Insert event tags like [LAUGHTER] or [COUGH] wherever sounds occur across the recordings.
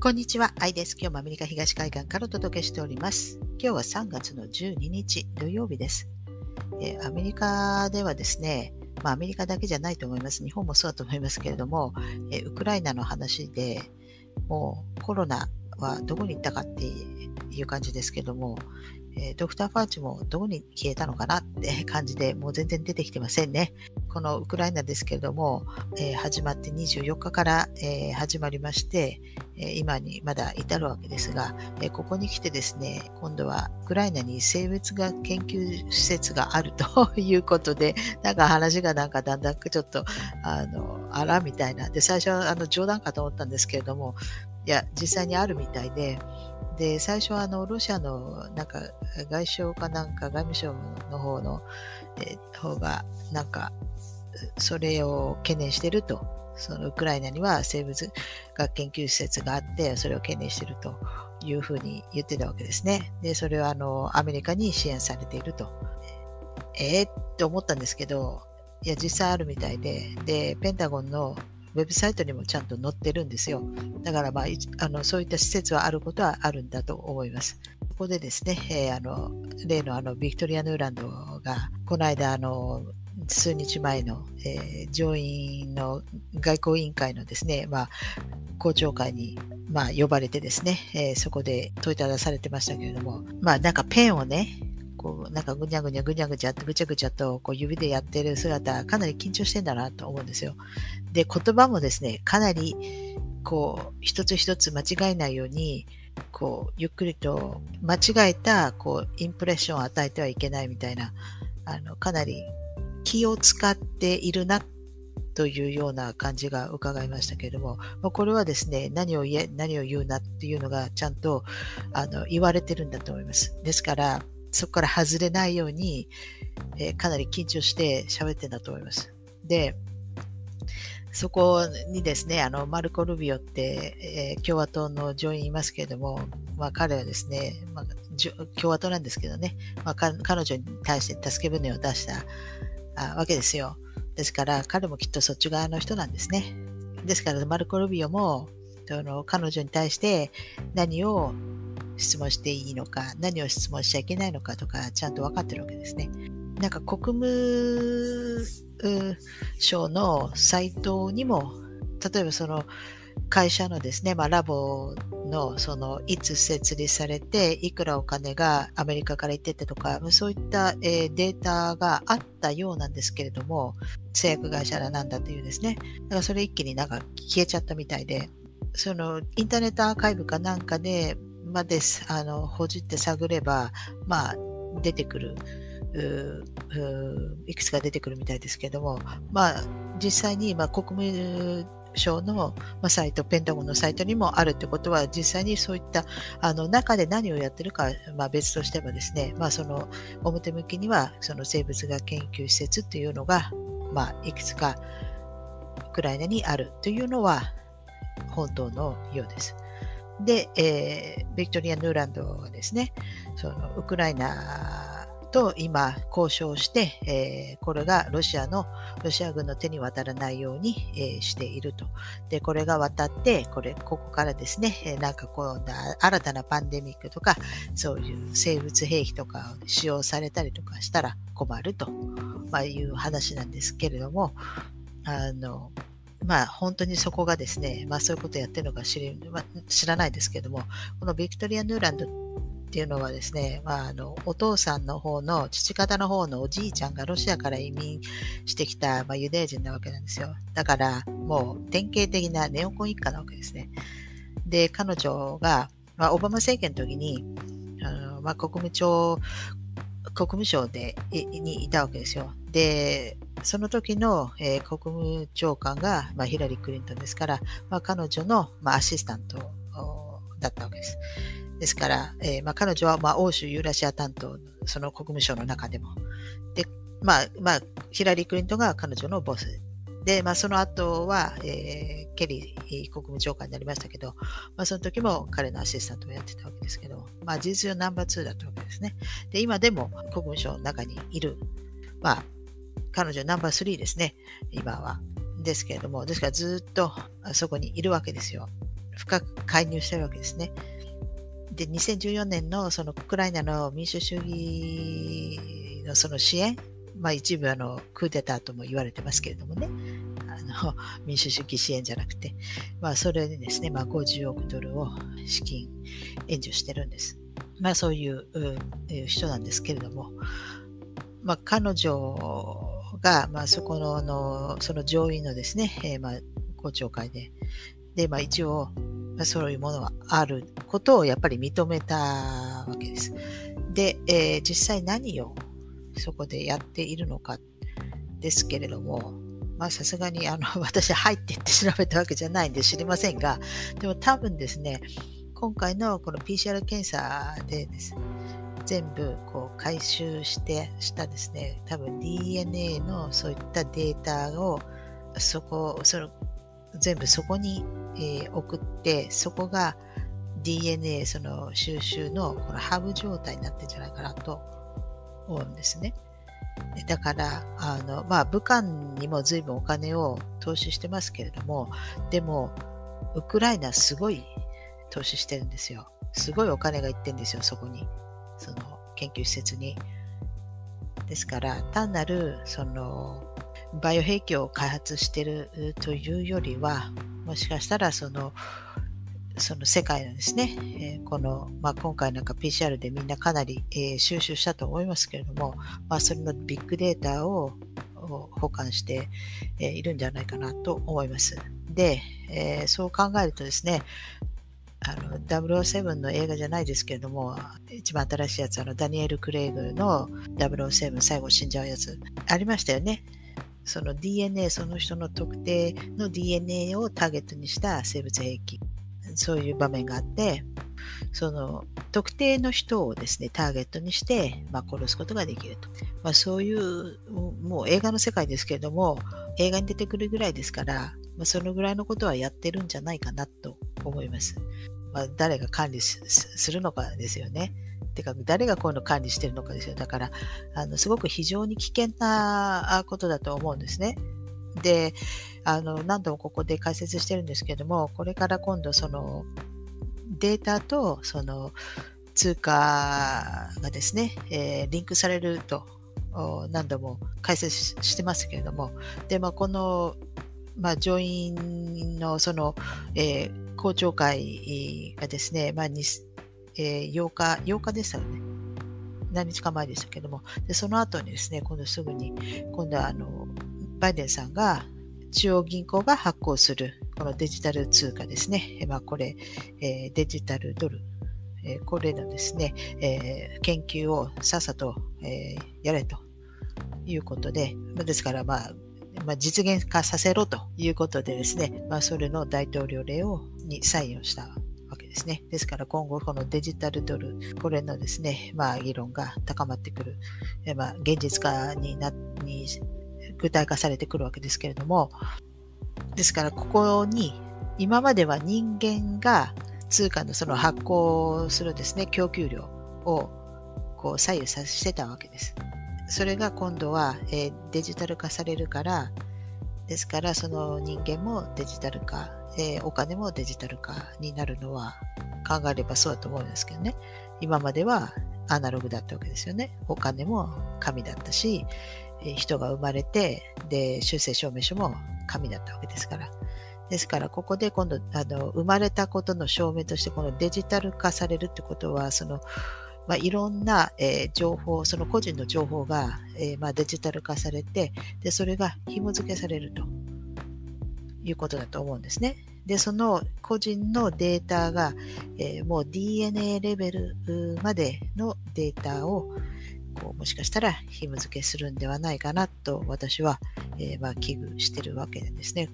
こんにちは、アイです。今日もアメリカ東海岸からお届けしております。今日は3月の12日土曜日です。えー、アメリカではですね、まあ、アメリカだけじゃないと思います。日本もそうだと思いますけれども、えー、ウクライナの話でもうコロナはどこに行ったかっていう感じですけども、えー、ドクター・ファーチもどこに消えたのかなって [LAUGHS] 感じで、もう全然出てきてませんね。このウクライナですけれども、えー、始まって24日から、えー、始まりまして、え今にまだ至るわけですが、えここに来てですね、今度はウクライナに生物学研究施設があると [LAUGHS] いうことで、なんか話がなんかだんだんちょっと、あの、あらみたいな。で、最初はあの冗談かと思ったんですけれども、いや、実際にあるみたいで、で、最初はあの、ロシアのなんか外相かなんか外務省の方の、え、方がなんかそれを懸念してると。そのウクライナには生物学研究施設があって、それを懸念してるというふうに言ってたわけですね。で、それはあの、アメリカに支援されていると。えー、って思ったんですけど、いや、実際あるみたいで、で、ペンタゴンのウェブサイトにもちゃんと載ってるんですよ。だから、まあ、あのそういった施設はあることはあるんだと思います。ここでですね、えー、あの例のあのビクトリア・ヌーランドが、この間あの、数日前の、えー、上院の外交委員会のですね、まあ、公聴会に、まあ、呼ばれてですね、えー、そこで問いただされてましたけれども、まあ、なんかペンをね、こう、なんかぐにゃぐにゃぐにゃぐにゃぐちゃぐちゃとこう指でやってる姿、かなり緊張してんだなと思うんですよ。で、言葉もですね、かなり、こう、一つ一つ間違えないように、こう、ゆっくりと間違えた、こう、インプレッションを与えてはいけないみたいな、あの、かなり気を使っているなというような感じが伺いましたけれども、ま、これはですね、何を言え、何を言うなっていうのがちゃんとあの言われてるんだと思います。ですから、そこから外れないように、えー、かなり緊張して喋ってんだと思います。で、そこにですね、あの、マルコ・ルビオって、えー、共和党の上院いますけれども、まあ彼はですね、まあ、共和党なんですけどね、まあ、彼女に対して助け舟を出したあわけですよ。ですから、彼もきっとそっち側の人なんですね。ですから、マルコ・ルビオも、その彼女に対して何を質問していいのか、何を質問しちゃいけないのかとか、ちゃんと分かってるわけですね。なんか国務省のサイトにも、例えばその会社のですね、まあ、ラボのそのいつ設立されて、いくらお金がアメリカから行っててとか、そういった、えー、データがあったようなんですけれども、製薬会社だなんだというですね、だからそれ一気になんか消えちゃったみたいで、そのインターネットアーカイブかなんかでまであのほじって探れば、まあ、出てくる。いくつか出てくるみたいですけども、まあ、実際に、まあ、国務省の、まサイト、ペンタゴンのサイトにもあるってことは、実際にそういったあの中で何をやってるか、まあ、別としてもですね、まあ、その表向きにはその生物学研究施設っていうのが、まあ、いくつかウクライナにあるというのは本当のようです。で、えー、ビクトリア・ヌーランドはですね、そのウクライナと今交渉して、えー、これがロシアの、ロシア軍の手に渡らないように、えー、していると。で、これが渡って、これ、ここからですね、えー、なんかこうな、新たなパンデミックとか、そういう生物兵器とかを使用されたりとかしたら困ると、まあ、いう話なんですけれども、あの、まあ本当にそこがですね、まあそういうことをやってるのか知り、まあ、知らないですけども、このビクトリア・ヌーランドっていうのはですね、まあ、あのお父さんの方の父方の方のおじいちゃんがロシアから移民してきた、まあ、ユダヤ人なわけなんですよ。だからもう典型的なネオコン一家なわけですね。で、彼女が、まあ、オバマ政権の時に、あのまあ、国務庁、国務省でにいたわけですよ。で、その時の、えー、国務長官が、まあ、ヒラリー・クリントンですから、まあ、彼女の、まあ、アシスタントだったわけです。ですから、えーまあ、彼女は、まあ、欧州ユーラシア担当、その国務省の中でも。で、まあ、まあ、ヒラリー・クリントンが彼女のボス。で、まあ、その後は、えー、ケリー国務長官になりましたけど、まあ、その時も彼のアシスタントをやってたわけですけど、まあ、事実上ナンバー2だったわけですね。で、今でも国務省の中にいる、まあ、彼女ナンバー3ですね、今は。ですけれども、ですからずっとそこにいるわけですよ。深く介入してるわけですね。で、2014年のそのウクライナの民主主義のその支援、まあ一部あのクーデターとも言われてますけれどもね、[LAUGHS] 民主主義支援じゃなくて、まあそれにですね、まあ50億ドルを資金援助してるんです。まあそういう人なんですけれども、まあ彼女が、まあそこの、のその上院のですね、えー、まあ公聴会で、で、まあ一応、まあ、そういうものがあることをやっぱり認めたわけです。で、えー、実際何をそこでやっているのかですけれども、まあさすがにあの [LAUGHS] 私入ってって調べたわけじゃないんで知りませんが、でも多分ですね、今回のこの PCR 検査でです、全部こう回収してしたですね、多分 DNA のそういったデータをそこ、その全部そこにえー、送ってそこが DNA その収集のこのハブ状態になってるんじゃないかなと思うんですね。だから、あの、まあ、武漢にも随分お金を投資してますけれども、でも、ウクライナすごい投資してるんですよ。すごいお金がいってんですよ、そこに。その研究施設に。ですから、単なる、その、バイオ兵器を開発してるというよりは、もしかしたらそのその世界のですね、えー、この、まあ、今回なんか PCR でみんなかなり、えー、収集したと思いますけれども、まあ、それのビッグデータを保管して、えー、いるんじゃないかなと思います。で、えそう考えるとですね、あの007の映画じゃないですけれども、一番新しいやつ、あのダニエル・クレイグの007最後死んじゃうやつ、ありましたよね。その DNA、その人の特定の DNA をターゲットにした生物兵器、そういう場面があって、その特定の人をですね、ターゲットにして、まあ、殺すことができると。まあ、そういう、もう映画の世界ですけれども、映画に出てくるぐらいですから、まあ、そのぐらいのことはやってるんじゃないかなと思います。まあ、誰が管理するのかですよね。てか、誰がこういうの管理してるのかですよ。だから、あの、すごく非常に危険なことだと思うんですね。で、あの、何度もここで解説してるんですけども、これから今度、その、データと、その、通貨がですね、えー、リンクされると何度も解説してますけれども、で、まあ、この、まあ、上院のその、えー、公聴会がですね、まあ、えー、8日、8日でしたよね。何日か前でしたけども、でその後にですね、今度すぐに、今度はあの、バイデンさんが中央銀行が発行するこのデジタル通貨ですね。まあ、これ、え、デジタルドル、え、これのですね、え、研究をさっさと、えやれということで、ですから、まあ、まあ、実現化させろということでですね、まあ、それの大統領令をにサインをしたわけですね。ですから今後このデジタルドル、これのですね、まあ議論が高まってくる、えまあ現実化にな、に具体化されてくるわけですけれども、ですからここに今までは人間が通貨のその発行するですね、供給量をこう左右させてたわけです。それが今度は、え、デジタル化されるから、ですからその人間もデジタル化え、お金もデジタル化になるのは考えればそうだと思うんですけどね。今まではアナログだったわけですよね。お金も紙だったし、人が生まれて、で、修正証明書も紙だったわけですから。ですから、ここで今度、あの、生まれたことの証明として、このデジタル化されるってことは、その、まあ、いろんな、えー、情報、その個人の情報が、えー、まあ、デジタル化されて、で、それが紐付けされると。いうことだと思うんですね。で、その個人のデータが、えー、もう DNA レベルまでのデータをこうもしかしたら紐付けするんではないかなと私は、えー、まあ、危惧してるわけですね。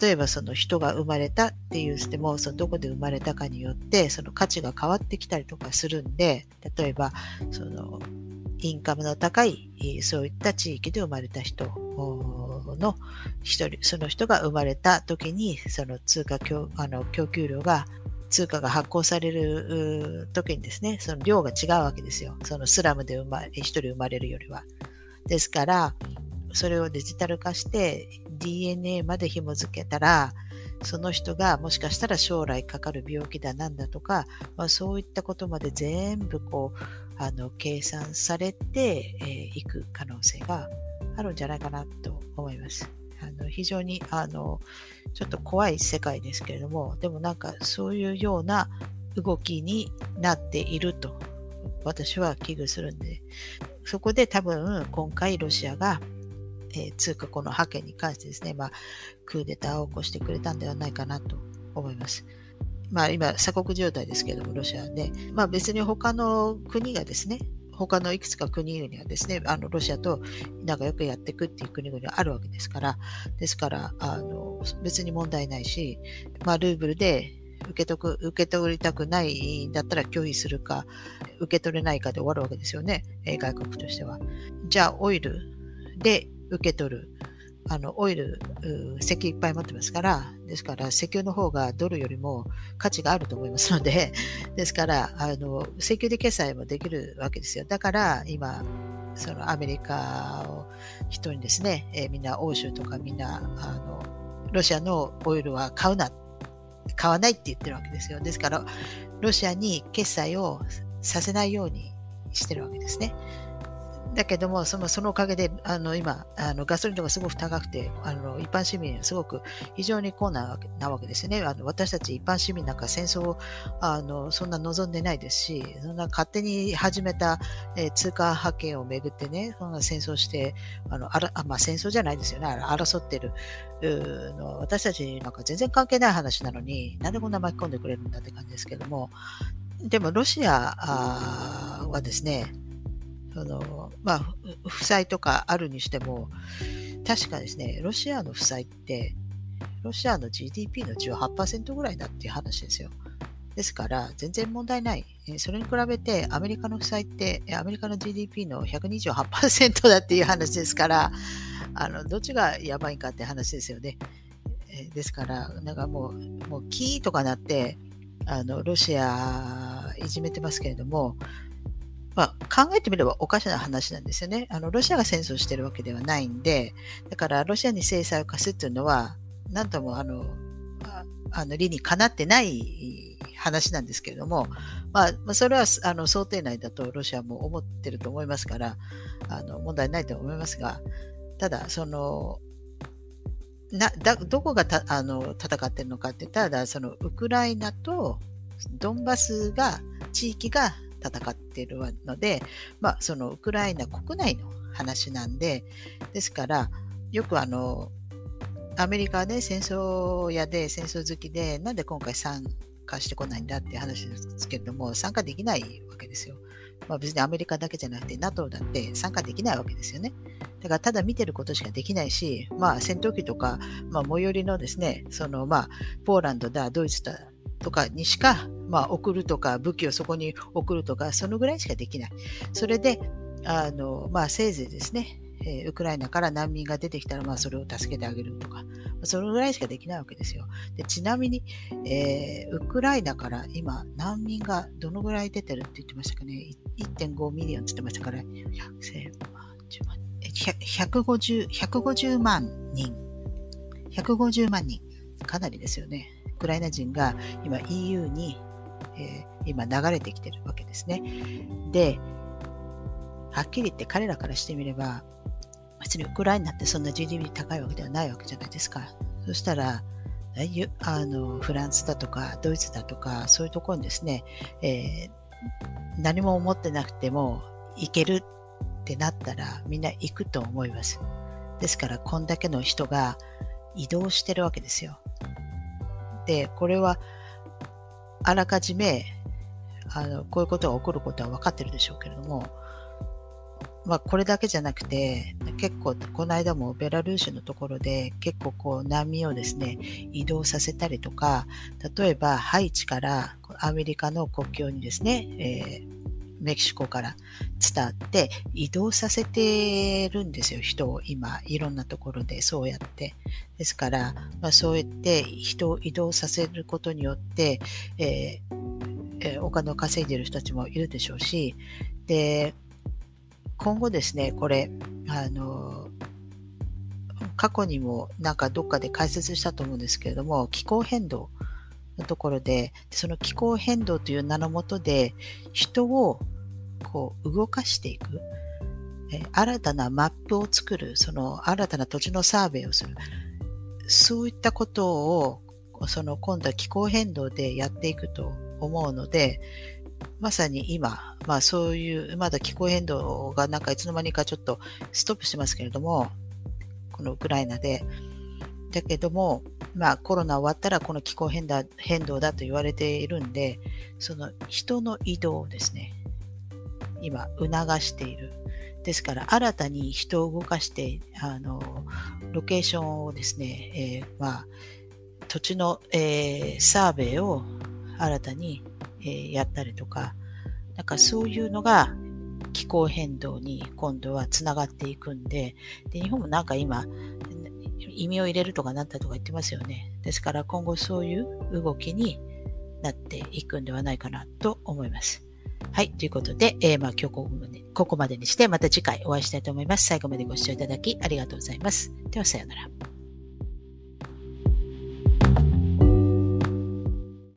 例えばその人が生まれたっていうしてもそのどこで生まれたかによってその価値が変わってきたりとかするんで例えばそのインカムの高いそういった地域で生まれた人の一人、その人が生まれた時に、その通貨供あの供給量が、通貨が発行される時にですね、その量が違うわけですよ。そのスラムで生ま一人生まれるよりは。ですから、それをデジタル化して DNA まで紐付けたら、その人がもしかしたら将来かかる病気だなんだとか、まあ、そういったことまで全部こうあの計算されてい、えー、く可能性があるんじゃないかなと思います。あの非常にあのちょっと怖い世界ですけれども、でもなんかそういうような動きになっていると私は危惧するんで、そこで多分今回ロシアが、えー、通貨この覇権に関してですね、まあ、クーデターを起こしてくれたんではないかなと思います。まあ今、鎖国状態ですけども、ロシアで、まあ別に他の国がですね、他のいくつか国々はですね、あのロシアと仲良くやっていくっていう国々があるわけですから、ですからあの別に問題ないし、まあ、ルーブルで受けとく受け取りたくないんだったら拒否するか、受け取れないかで終わるわけですよね、外国としては。じゃあ、オイルで受け取る。あの、オイル、石油いっぱい持ってますから、ですから、石油の方がドルよりも価値があると思いますので、[LAUGHS] ですから、あの、石油で決済もできるわけですよ。だから、今、そのアメリカを人にですね、えー、みんな欧州とかみんな、あの、ロシアのオイルは買うな、買わないって言ってるわけですよ。ですから、ロシアに決済をさせないようにしてるわけですね。だけども、そのそのおかげで、あの今あの、ガソリンとかすごく高くて、あの一般市民すごく非常に困難なわけですよね。あの私たち一般市民なんか戦争をあのそんな望んでないですし、そんな勝手に始めた、えー、通貨覇権をめぐってね、そんな戦争して、あのあらあまあ、戦争じゃないですよね、争ってるの私たちなんか全然関係ない話なのに、なんでこんな巻き込んでくれるんだって感じですけども、でもロシアはですね、その、まあ、負債とかあるにしても、確かですね、ロシアの負債って、ロシアの GDP の18%ぐらいだっていう話ですよ。ですから、全然問題ない。それに比べて、アメリカの負債って、アメリカの GDP の128%だっていう話ですから、あの、どっちがやばいかって話ですよね。ですから、なんかもう、もう、キーとかなって、あの、ロシアいじめてますけれども、まあ、考えてみればおかしな話なんですよね。あの、ロシアが戦争してるわけではないんで、だからロシアに制裁を科すっていうのは、なんともあの、あの理にかなってない話なんですけれども、まあ、それはあの想定内だとロシアも思ってると思いますから、あの問題ないと思いますが、ただ、その、なだどこがたあの戦ってるのかってたら、そのウクライナとドンバスが、地域が戦っているので、まあ、そのウクライナ国内の話なんで、ですから、よくあの、アメリカはね、戦争屋で戦争好きで、なんで今回参加してこないんだっていう話ですけれども、参加できないわけですよ。まあ、別にアメリカだけじゃなくて NATO だって参加できないわけですよね。だからただ見てることしかできないし、まあ戦闘機とか、まあ最寄りのですね、そのまあポーランドだ、ドイツだとかにしか、まあ、送るとか、武器をそこに送るとか、そのぐらいしかできない。それで、あの、まあ、せいぜいですね、え、ウクライナから難民が出てきたら、まあ、それを助けてあげるとか、そのぐらいしかできないわけですよ。でちなみに、えー、ウクライナから今、難民がどのぐらい出てるって言ってましたかね、1.5 million って言ってましたから、150, 150万人。150万人。かなりですよね。ウクライナ人が今 EU に、えー、今流れてきてるわけですね。で、はっきり言って彼らからしてみれば、別にウクライナってそんな GDP 高いわけではないわけじゃないですか。そしたら、あのフランスだとかドイツだとかそういうところにですね、えー、何も思ってなくても行けるってなったらみんな行くと思います。ですからこんだけの人が移動してるわけですよ。で、これはあらかじめあのこういうことが起こることは分かってるでしょうけれども、まあ、これだけじゃなくて結構この間もベラルーシのところで結構こう難民をですね移動させたりとか例えばハイチからアメリカの国境にですね、えーメキシコから伝わって移動させてるんですよ、人を今、いろんなところでそうやって。ですから、まあ、そうやって人を移動させることによって、えーえー、お金を稼いでる人たちもいるでしょうし、で、今後ですね、これ、あの、過去にもなんかどっかで解説したと思うんですけれども、気候変動のところで、その気候変動という名のもとで、人をこう動かしていく、新たなマップを作る、その新たな土地のサーベイをする、そういったことを、その今度は気候変動でやっていくと思うので、まさに今、まあそういう、まだ気候変動がなんかいつの間にかちょっとストップしてますけれども、このウクライナで。だけども、まあコロナ終わったらこの気候変動だと言われているんで、その人の移動をですね、今促している。ですから新たに人を動かして、あの、ロケーションをですね、えー、まあ、土地の、えー、サーベイを新たに、えー、やったりとか、なんかそういうのが気候変動に今度はつながっていくんで、で日本もなんか今、意味を入れるとかなったとか言ってますよね。ですから今後そういう動きになっていくんではないかなと思います。はい。ということで、えー、まあ今日ここまでここまでにして、また次回お会いしたいと思います。最後までご視聴いただきありがとうございます。では、さようなら。